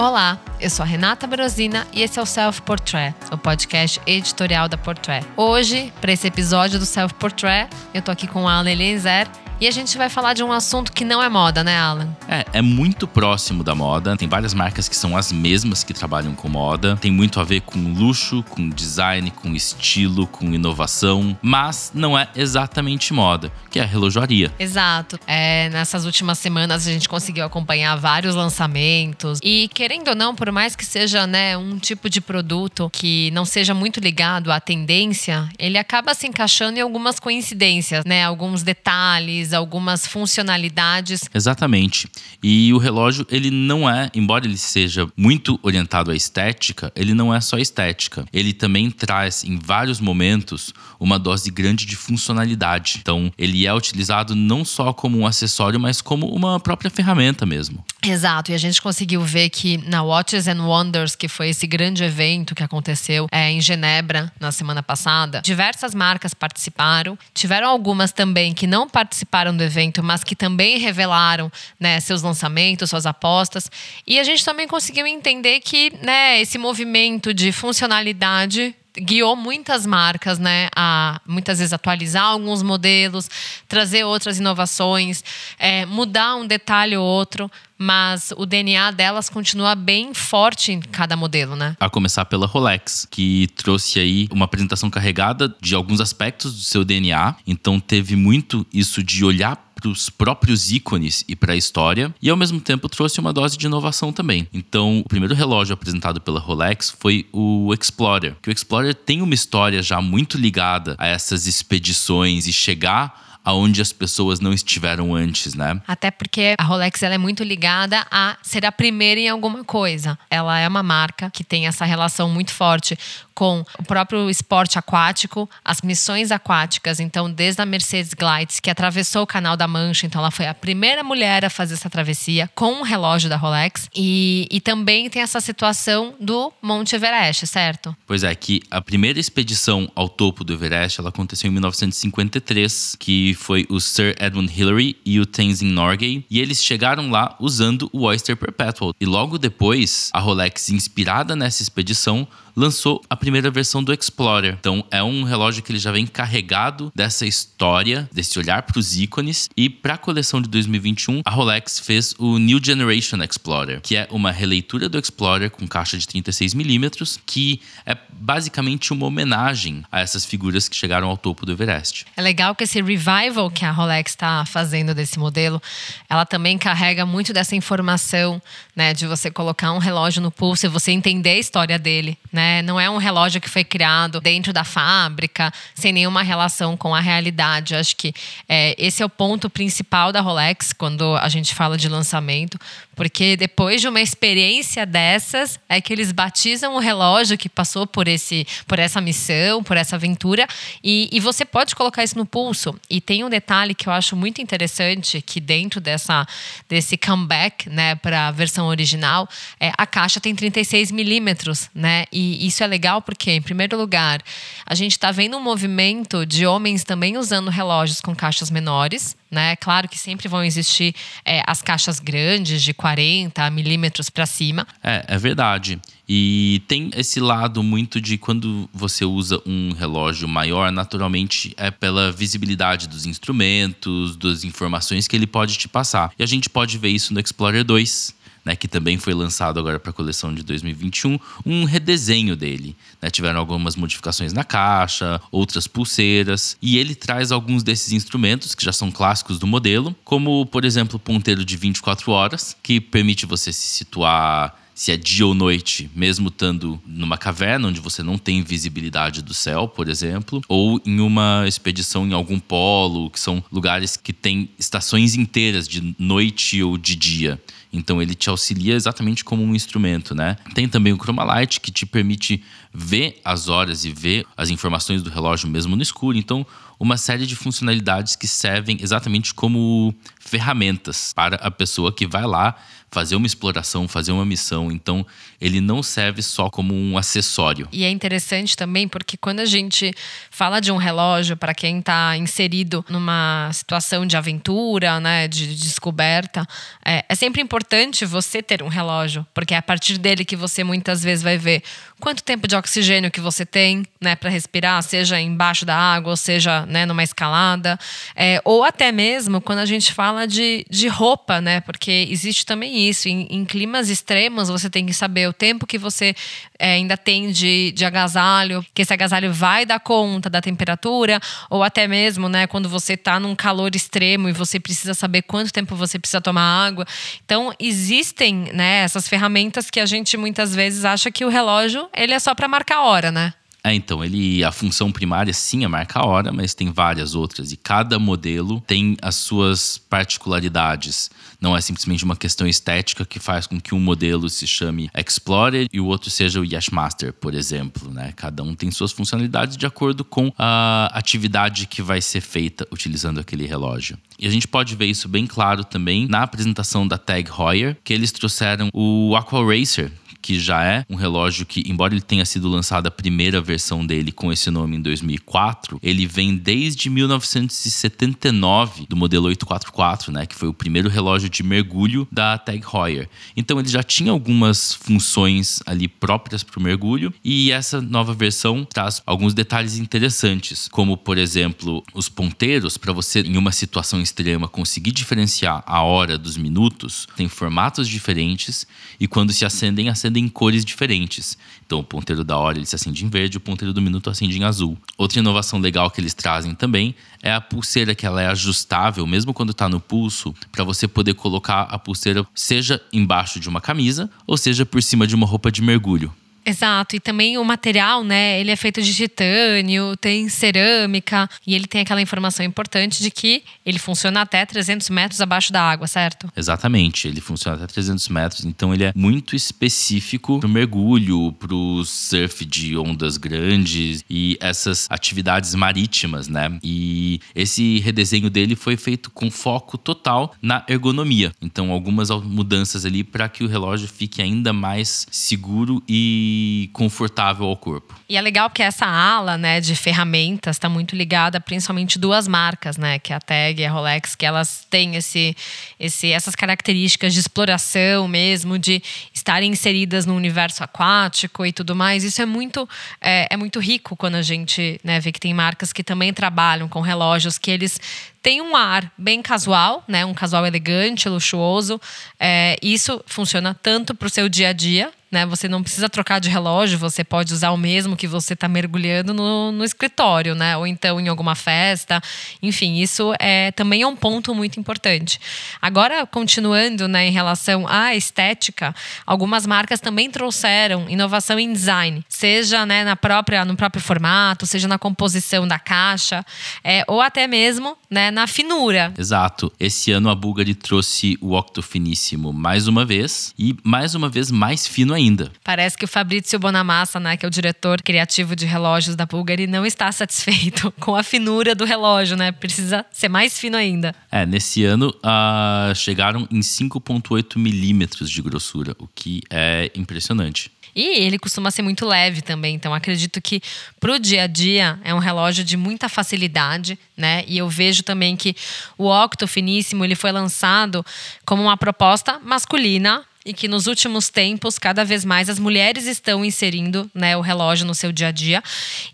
Olá, eu sou a Renata Brosina e esse é o Self Portrait, o podcast editorial da Portrait. Hoje, para esse episódio do Self Portrait, eu tô aqui com a Alan Eliezer e a gente vai falar de um assunto que não é moda, né, Alan? É, é muito próximo da moda. Tem várias marcas que são as mesmas que trabalham com moda. Tem muito a ver com luxo, com design, com estilo, com inovação, mas não é exatamente moda, que é a relojoaria. Exato. É, nessas últimas semanas a gente conseguiu acompanhar vários lançamentos e querendo ou não, por mais que seja, né, um tipo de produto que não seja muito ligado à tendência, ele acaba se encaixando em algumas coincidências, né, alguns detalhes algumas funcionalidades. Exatamente. E o relógio, ele não é, embora ele seja muito orientado à estética, ele não é só estética. Ele também traz, em vários momentos, uma dose grande de funcionalidade. Então, ele é utilizado não só como um acessório, mas como uma própria ferramenta mesmo. Exato. E a gente conseguiu ver que na Watches and Wonders, que foi esse grande evento que aconteceu é, em Genebra na semana passada, diversas marcas participaram. Tiveram algumas também que não participaram participaram do evento, mas que também revelaram né, seus lançamentos, suas apostas. E a gente também conseguiu entender que né, esse movimento de funcionalidade guiou muitas marcas, né, a muitas vezes atualizar alguns modelos, trazer outras inovações, é, mudar um detalhe ou outro, mas o DNA delas continua bem forte em cada modelo, né? A começar pela Rolex, que trouxe aí uma apresentação carregada de alguns aspectos do seu DNA. Então teve muito isso de olhar para os próprios ícones e para a história, e ao mesmo tempo trouxe uma dose de inovação também. Então, o primeiro relógio apresentado pela Rolex foi o Explorer, que o Explorer tem uma história já muito ligada a essas expedições e chegar aonde as pessoas não estiveram antes, né? Até porque a Rolex ela é muito ligada a ser a primeira em alguma coisa. Ela é uma marca que tem essa relação muito forte com o próprio esporte aquático, as missões aquáticas. Então, desde a Mercedes Glides, que atravessou o Canal da Mancha, então ela foi a primeira mulher a fazer essa travessia com um relógio da Rolex. E, e também tem essa situação do Monte Everest, certo? Pois é, que a primeira expedição ao topo do Everest ela aconteceu em 1953, que foi o Sir Edmund Hillary e o Tenzin Norgay, e eles chegaram lá usando o Oyster Perpetual. E logo depois, a Rolex, inspirada nessa expedição, lançou a primeira versão do Explorer. Então é um relógio que ele já vem carregado dessa história, desse olhar para os ícones. E para a coleção de 2021, a Rolex fez o New Generation Explorer, que é uma releitura do Explorer com caixa de 36mm, que é basicamente uma homenagem a essas figuras que chegaram ao topo do Everest. É legal que esse revival que a Rolex está fazendo desse modelo, ela também carrega muito dessa informação, né, de você colocar um relógio no pulso e você entender a história dele, né? Né? Não é um relógio que foi criado dentro da fábrica, sem nenhuma relação com a realidade. Acho que é, esse é o ponto principal da Rolex quando a gente fala de lançamento, porque depois de uma experiência dessas, é que eles batizam o relógio que passou por, esse, por essa missão, por essa aventura, e, e você pode colocar isso no pulso. E tem um detalhe que eu acho muito interessante, que dentro dessa, desse comeback né, para a versão original, é, a caixa tem 36 milímetros, né? E e isso é legal porque, em primeiro lugar, a gente está vendo um movimento de homens também usando relógios com caixas menores. Né? Claro que sempre vão existir é, as caixas grandes, de 40 milímetros para cima. É, é verdade. E tem esse lado muito de quando você usa um relógio maior, naturalmente é pela visibilidade dos instrumentos, das informações que ele pode te passar. E a gente pode ver isso no Explorer 2, né, que também foi lançado agora para a coleção de 2021, um redesenho dele. Né? Tiveram algumas modificações na caixa, outras pulseiras, e ele traz alguns desses instrumentos que já são clássicos do modelo, como, por exemplo, o ponteiro de 24 horas, que permite você se situar se é dia ou noite, mesmo estando numa caverna onde você não tem visibilidade do céu, por exemplo, ou em uma expedição em algum polo, que são lugares que têm estações inteiras de noite ou de dia. Então ele te auxilia exatamente como um instrumento, né? Tem também o Chromalight que te permite ver as horas e ver as informações do relógio mesmo no escuro. Então, uma série de funcionalidades que servem exatamente como ferramentas para a pessoa que vai lá fazer uma exploração, fazer uma missão. Então, ele não serve só como um acessório. E é interessante também porque quando a gente fala de um relógio, para quem está inserido numa situação de aventura, né, de descoberta, é, é sempre importante você ter um relógio, porque é a partir dele que você muitas vezes vai ver quanto tempo de oxigênio que você tem, né, para respirar, seja embaixo da água, ou seja, né, numa escalada, é, ou até mesmo quando a gente fala de, de roupa, né, porque existe também isso. Em, em climas extremos, você tem que saber o tempo que você é, ainda tem de, de agasalho, que esse agasalho vai dar conta da temperatura, ou até mesmo, né, quando você está num calor extremo e você precisa saber quanto tempo você precisa tomar água. Então, existem, né, essas ferramentas que a gente muitas vezes acha que o relógio ele é só para marcar hora, né? É, então, ele a função primária sim é marcar a hora, mas tem várias outras e cada modelo tem as suas particularidades. Não é simplesmente uma questão estética que faz com que um modelo se chame Explorer e o outro seja o Yashmaster, por exemplo, né? Cada um tem suas funcionalidades de acordo com a atividade que vai ser feita utilizando aquele relógio. E a gente pode ver isso bem claro também na apresentação da Tag Heuer, que eles trouxeram o Aqua Racer, que já é um relógio que, embora ele tenha sido lançado a primeira versão dele com esse nome em 2004, ele vem desde 1979 do modelo 844, né, que foi o primeiro relógio de mergulho da Tag Heuer. Então ele já tinha algumas funções ali próprias para o mergulho e essa nova versão traz alguns detalhes interessantes, como por exemplo os ponteiros para você em uma situação extrema conseguir diferenciar a hora dos minutos, tem formatos diferentes e quando se acendem acendem em cores diferentes. Então, o ponteiro da hora ele se acende em verde, o ponteiro do minuto acende em azul. Outra inovação legal que eles trazem também é a pulseira que ela é ajustável, mesmo quando está no pulso, para você poder colocar a pulseira seja embaixo de uma camisa ou seja por cima de uma roupa de mergulho. Exato, e também o material, né? Ele é feito de titânio, tem cerâmica e ele tem aquela informação importante de que ele funciona até 300 metros abaixo da água, certo? Exatamente, ele funciona até 300 metros, então ele é muito específico para o mergulho, para o surf de ondas grandes e essas atividades marítimas, né? E esse redesenho dele foi feito com foco total na ergonomia. Então, algumas mudanças ali para que o relógio fique ainda mais seguro e confortável ao corpo. E é legal porque essa ala, né, de ferramentas está muito ligada principalmente duas marcas, né, que é a Tag e a Rolex, que elas têm esse, esse, essas características de exploração mesmo, de estarem inseridas no universo aquático e tudo mais. Isso é muito, é, é muito rico quando a gente né, vê que tem marcas que também trabalham com relógios que eles tem um ar bem casual, né? Um casual elegante, luxuoso. É, isso funciona tanto para o seu dia a dia, né? Você não precisa trocar de relógio, você pode usar o mesmo que você está mergulhando no, no, escritório, né? Ou então em alguma festa. Enfim, isso é também é um ponto muito importante. Agora, continuando, né, em relação à estética, algumas marcas também trouxeram inovação em design, seja né, na própria, no próprio formato, seja na composição da caixa, é, ou até mesmo né, na finura. Exato. Esse ano a Bulgari trouxe o Octo Finíssimo mais uma vez e mais uma vez mais fino ainda. Parece que o Fabrizio Bonamassa, né, que é o diretor criativo de relógios da Bulgari, não está satisfeito com a finura do relógio, né? Precisa ser mais fino ainda. É, nesse ano uh, chegaram em 5,8 milímetros de grossura, o que é impressionante. E ele costuma ser muito leve também, então acredito que para o dia a dia é um relógio de muita facilidade, né? E eu vejo também que o Octo Finíssimo ele foi lançado como uma proposta masculina e que nos últimos tempos cada vez mais as mulheres estão inserindo né, o relógio no seu dia a dia.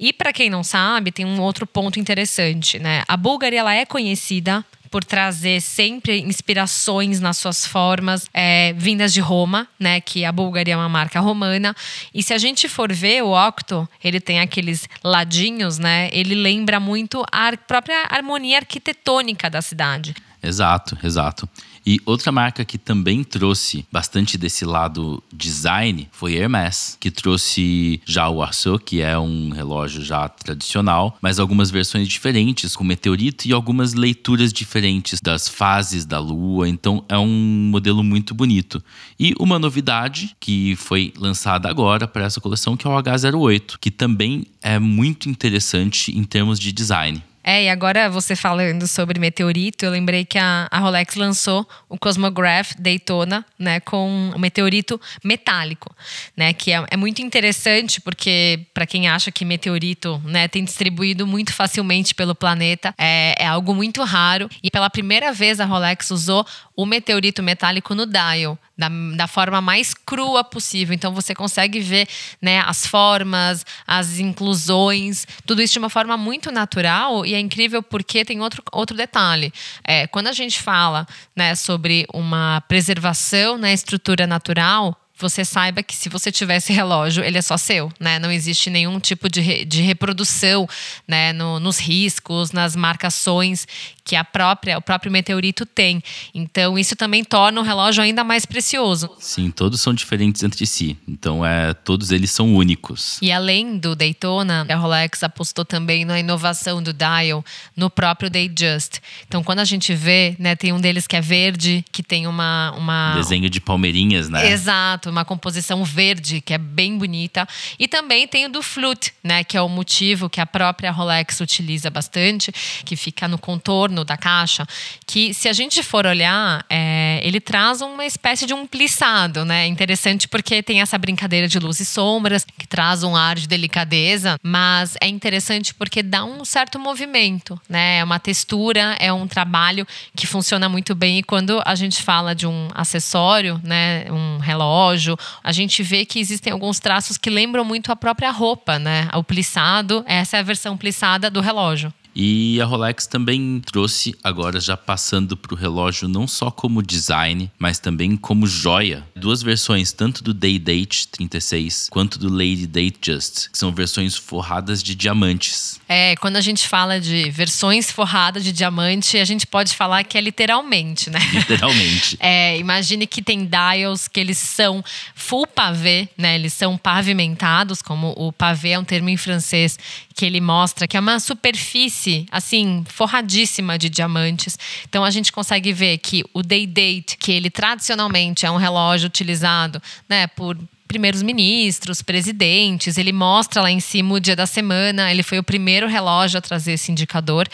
E para quem não sabe, tem um outro ponto interessante, né? A Bulgari ela é conhecida por trazer sempre inspirações nas suas formas é, vindas de Roma, né? Que a Bulgaria é uma marca romana. E se a gente for ver o Octo, ele tem aqueles ladinhos, né? Ele lembra muito a própria harmonia arquitetônica da cidade. Exato, exato. E outra marca que também trouxe bastante desse lado design foi Hermès, que trouxe já o Arceau, que é um relógio já tradicional, mas algumas versões diferentes, com meteorito e algumas leituras diferentes das fases da lua. Então é um modelo muito bonito. E uma novidade que foi lançada agora para essa coleção, que é o H08, que também é muito interessante em termos de design. É, e agora você falando sobre meteorito, eu lembrei que a, a Rolex lançou o Cosmograph Daytona, né, com um meteorito metálico, né, que é, é muito interessante porque para quem acha que meteorito, né, tem distribuído muito facilmente pelo planeta, é, é algo muito raro. E pela primeira vez a Rolex usou o meteorito metálico no dial, da, da forma mais crua possível. Então você consegue ver né, as formas, as inclusões, tudo isso de uma forma muito natural e é incrível porque tem outro, outro detalhe. É, quando a gente fala né, sobre uma preservação na estrutura natural, você saiba que se você tiver esse relógio, ele é só seu, né? Não existe nenhum tipo de, re, de reprodução, né? No, nos riscos, nas marcações que a própria, o próprio meteorito tem. Então, isso também torna o relógio ainda mais precioso. Sim, todos são diferentes entre si. Então, é, todos eles são únicos. E além do Daytona, a Rolex apostou também na inovação do dial no próprio Datejust. Então, quando a gente vê, né, tem um deles que é verde, que tem uma, uma desenho de palmeirinhas, né? Exato, uma composição verde que é bem bonita. E também tem o do flute, né, que é o motivo que a própria Rolex utiliza bastante, que fica no contorno da caixa, que se a gente for olhar, é, ele traz uma espécie de um plissado, né? Interessante porque tem essa brincadeira de luz e sombras, que traz um ar de delicadeza, mas é interessante porque dá um certo movimento, né? É uma textura, é um trabalho que funciona muito bem. E quando a gente fala de um acessório, né? Um relógio, a gente vê que existem alguns traços que lembram muito a própria roupa, né? O plissado, essa é a versão plissada do relógio. E a Rolex também trouxe, agora já passando para o relógio, não só como design, mas também como joia. Duas versões, tanto do Day Date 36 quanto do Lady Date Just, que são versões forradas de diamantes. É, quando a gente fala de versões forradas de diamante, a gente pode falar que é literalmente, né? Literalmente. é, imagine que tem dials que eles são full pavê, né? Eles são pavimentados, como o pavê é um termo em francês que ele mostra que é uma superfície assim forradíssima de diamantes. Então a gente consegue ver que o day date, que ele tradicionalmente é um relógio utilizado, né, por primeiros ministros, presidentes. Ele mostra lá em cima o dia da semana. Ele foi o primeiro relógio a trazer esse indicador.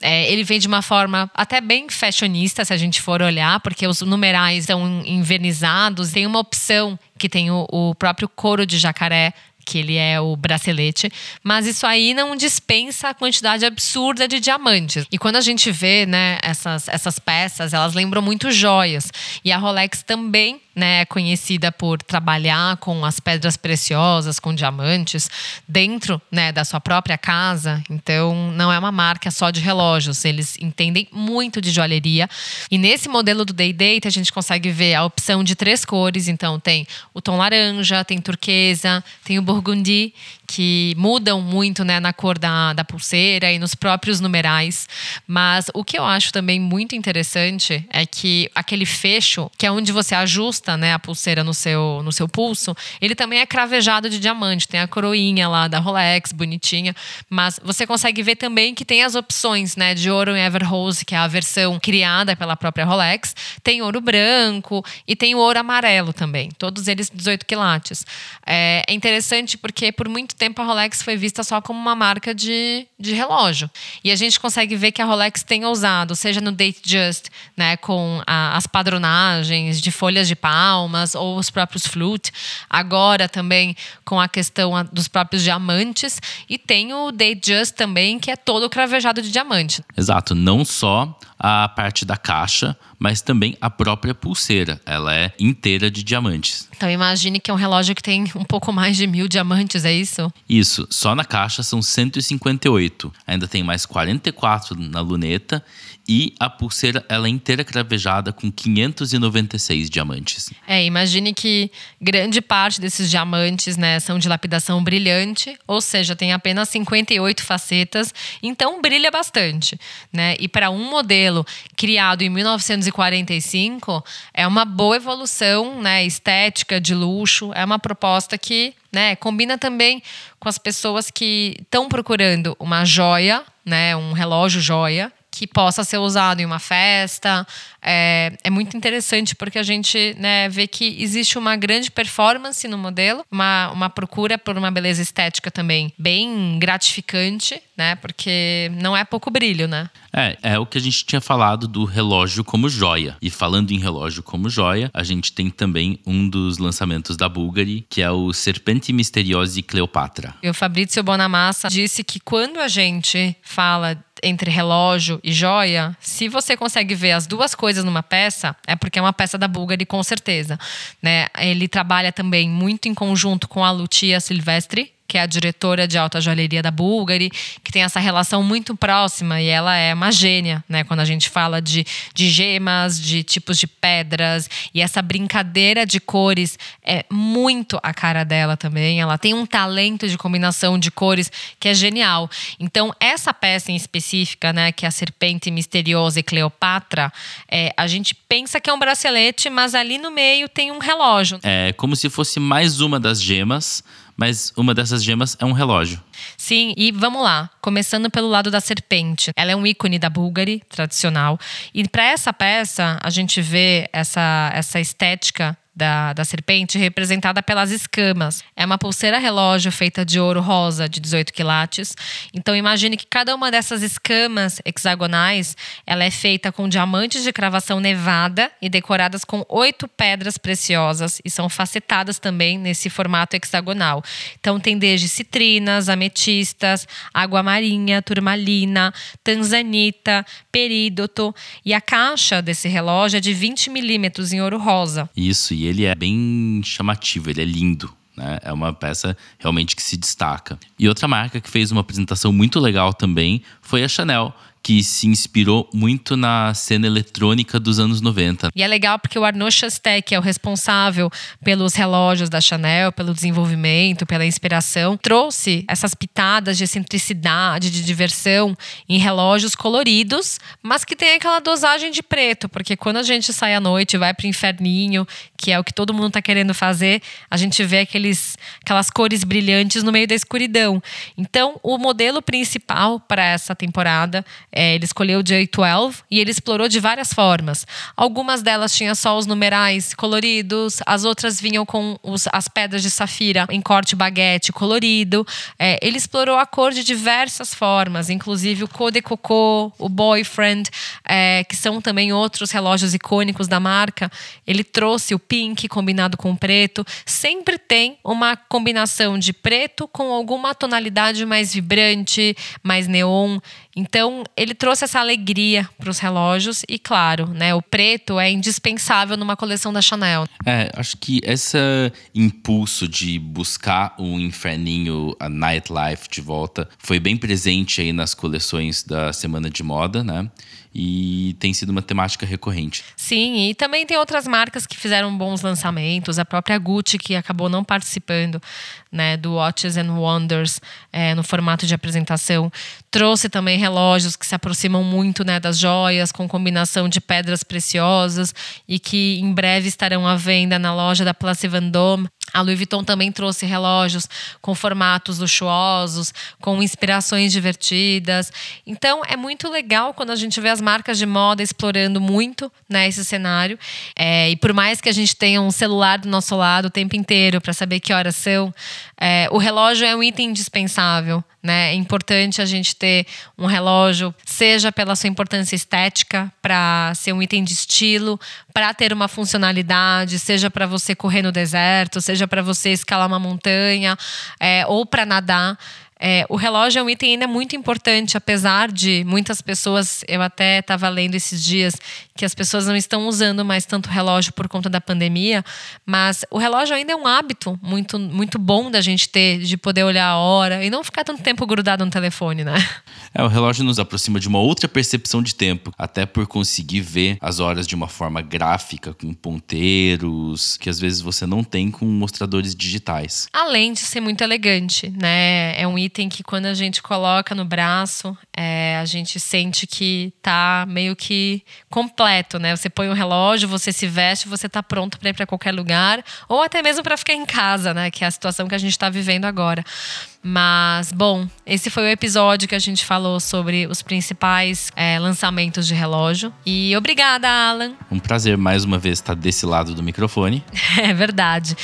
É, ele vem de uma forma até bem fashionista, se a gente for olhar, porque os numerais são envernizados. Tem uma opção que tem o, o próprio couro de jacaré que ele é o bracelete, mas isso aí não dispensa a quantidade absurda de diamantes. E quando a gente vê, né, essas, essas peças, elas lembram muito joias. E a Rolex também né, conhecida por trabalhar com as pedras preciosas, com diamantes, dentro né, da sua própria casa. Então, não é uma marca só de relógios. Eles entendem muito de joalheria. E nesse modelo do Day Date, a gente consegue ver a opção de três cores. Então, tem o tom laranja, tem turquesa, tem o burgundy, que mudam muito né, na cor da, da pulseira e nos próprios numerais. Mas o que eu acho também muito interessante é que aquele fecho, que é onde você ajusta né, a pulseira no seu, no seu pulso, ele também é cravejado de diamante. Tem a coroinha lá da Rolex, bonitinha. Mas você consegue ver também que tem as opções né, de ouro em Everrose, que é a versão criada pela própria Rolex. Tem ouro branco e tem ouro amarelo também. Todos eles 18 quilates. É, é interessante porque por muito tempo a Rolex foi vista só como uma marca de, de relógio. E a gente consegue ver que a Rolex tem ousado, seja no Date Just, né, com a, as padronagens de folhas de palmas ou os próprios flute, agora também com a questão dos próprios diamantes e tem o Date Just também, que é todo cravejado de diamante. Exato, não só a parte da caixa, mas também a própria pulseira. Ela é inteira de diamantes. Então imagine que é um relógio que tem um pouco mais de mil diamantes, é isso? Isso. Só na caixa são 158. Ainda tem mais 44 na luneta e a pulseira ela é inteira cravejada com 596 diamantes. É, imagine que grande parte desses diamantes, né, são de lapidação brilhante, ou seja, tem apenas 58 facetas, então brilha bastante, né? E para um modelo criado em 1945, é uma boa evolução, né, estética de luxo, é uma proposta que, né, combina também com as pessoas que estão procurando uma joia, né, um relógio joia que possa ser usado em uma festa. É, é muito interessante porque a gente né, vê que existe uma grande performance no modelo, uma, uma procura por uma beleza estética também bem gratificante, né? Porque não é pouco brilho, né? É, é o que a gente tinha falado do relógio como joia. E falando em relógio como joia, a gente tem também um dos lançamentos da Bulgari, que é o Serpente Misteriosa Cleopatra. E o Fabrizio Bonamassa disse que quando a gente fala entre relógio e joia, se você consegue ver as duas coisas numa peça, é porque é uma peça da Bulgari, com certeza. Né? Ele trabalha também muito em conjunto com a Lucia Silvestre, que é a diretora de alta joalheria da Bulgari, que tem essa relação muito próxima e ela é uma gênia, né? Quando a gente fala de, de gemas, de tipos de pedras e essa brincadeira de cores é muito a cara dela também. Ela tem um talento de combinação de cores que é genial. Então, essa peça em específica, né, que é a Serpente Misteriosa e Cleopatra, é, a gente pensa que é um bracelete, mas ali no meio tem um relógio. É como se fosse mais uma das gemas mas uma dessas gemas é um relógio. Sim, e vamos lá, começando pelo lado da serpente. Ela é um ícone da Bulgari tradicional, e para essa peça a gente vê essa essa estética da, da serpente representada pelas escamas. É uma pulseira relógio feita de ouro rosa de 18 quilates. Então imagine que cada uma dessas escamas hexagonais ela é feita com diamantes de cravação nevada e decoradas com oito pedras preciosas e são facetadas também nesse formato hexagonal. Então tem desde citrinas, ametistas, água marinha, turmalina, tanzanita, perídoto e a caixa desse relógio é de 20 milímetros em ouro rosa. Isso, e ele é bem chamativo, ele é lindo. Né? É uma peça realmente que se destaca. E outra marca que fez uma apresentação muito legal também foi a Chanel, que se inspirou muito na cena eletrônica dos anos 90. E é legal porque o Arnaud Chastek, é o responsável pelos relógios da Chanel, pelo desenvolvimento, pela inspiração, trouxe essas pitadas de excentricidade, de diversão em relógios coloridos, mas que tem aquela dosagem de preto, porque quando a gente sai à noite vai para o inferninho, que é o que todo mundo está querendo fazer, a gente vê aqueles, aquelas cores brilhantes no meio da escuridão. Então, o modelo principal para essa temporada é, ele escolheu o J12 e ele explorou de várias formas. Algumas delas tinham só os numerais coloridos, as outras vinham com os, as pedras de safira em corte baguete colorido. É, ele explorou a cor de diversas formas, inclusive o Code Coco, o Boyfriend, é, que são também outros relógios icônicos da marca. Ele trouxe o pink combinado com preto. Sempre tem uma combinação de preto com alguma tonalidade mais vibrante, mais neon. Então, ele trouxe essa alegria para os relógios e, claro, né, o preto é indispensável numa coleção da Chanel. É, acho que esse impulso de buscar o inferninho, a nightlife de volta, foi bem presente aí nas coleções da Semana de Moda, né? e tem sido uma temática recorrente. Sim, e também tem outras marcas que fizeram bons lançamentos, a própria Gucci que acabou não participando né, do Watches and Wonders é, no formato de apresentação, trouxe também relógios que se aproximam muito né, das joias, com combinação de pedras preciosas e que em breve estarão à venda na loja da Place Vendôme. A Louis Vuitton também trouxe relógios com formatos luxuosos, com inspirações divertidas. Então é muito legal quando a gente vê as marcas de moda explorando muito né, esse cenário. É, e por mais que a gente tenha um celular do nosso lado o tempo inteiro para saber que horas são, é, o relógio é um item indispensável. Né? É importante a gente ter um relógio, seja pela sua importância estética, para ser um item de estilo, para ter uma funcionalidade, seja para você correr no deserto, seja para você escalar uma montanha, é, ou para nadar. É, o relógio é um item ainda muito importante, apesar de muitas pessoas, eu até estava lendo esses dias que as pessoas não estão usando mais tanto relógio por conta da pandemia, mas o relógio ainda é um hábito muito, muito bom da gente ter, de poder olhar a hora e não ficar tanto tempo grudado no telefone, né? É, o relógio nos aproxima de uma outra percepção de tempo, até por conseguir ver as horas de uma forma gráfica, com ponteiros, que às vezes você não tem com mostradores digitais. Além de ser muito elegante, né? É um item que quando a gente coloca no braço, é, a gente sente que tá meio que completo, né? Você põe um relógio, você se veste, você tá pronto para ir para qualquer lugar, ou até mesmo para ficar em casa, né? Que é a situação que a gente está vivendo agora. Mas, bom, esse foi o episódio que a gente falou sobre os principais é, lançamentos de relógio. E obrigada, Alan. Um prazer mais uma vez estar desse lado do microfone. É verdade.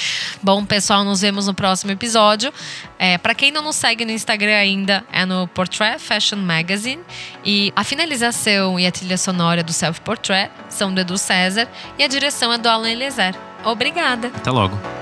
Bom, pessoal, nos vemos no próximo episódio. É, Para quem não nos segue no Instagram ainda, é no Portrait Fashion Magazine. E a finalização e a trilha sonora do Self Portrait são do Edu César e a direção é do Alan Eliezer. Obrigada. Até logo.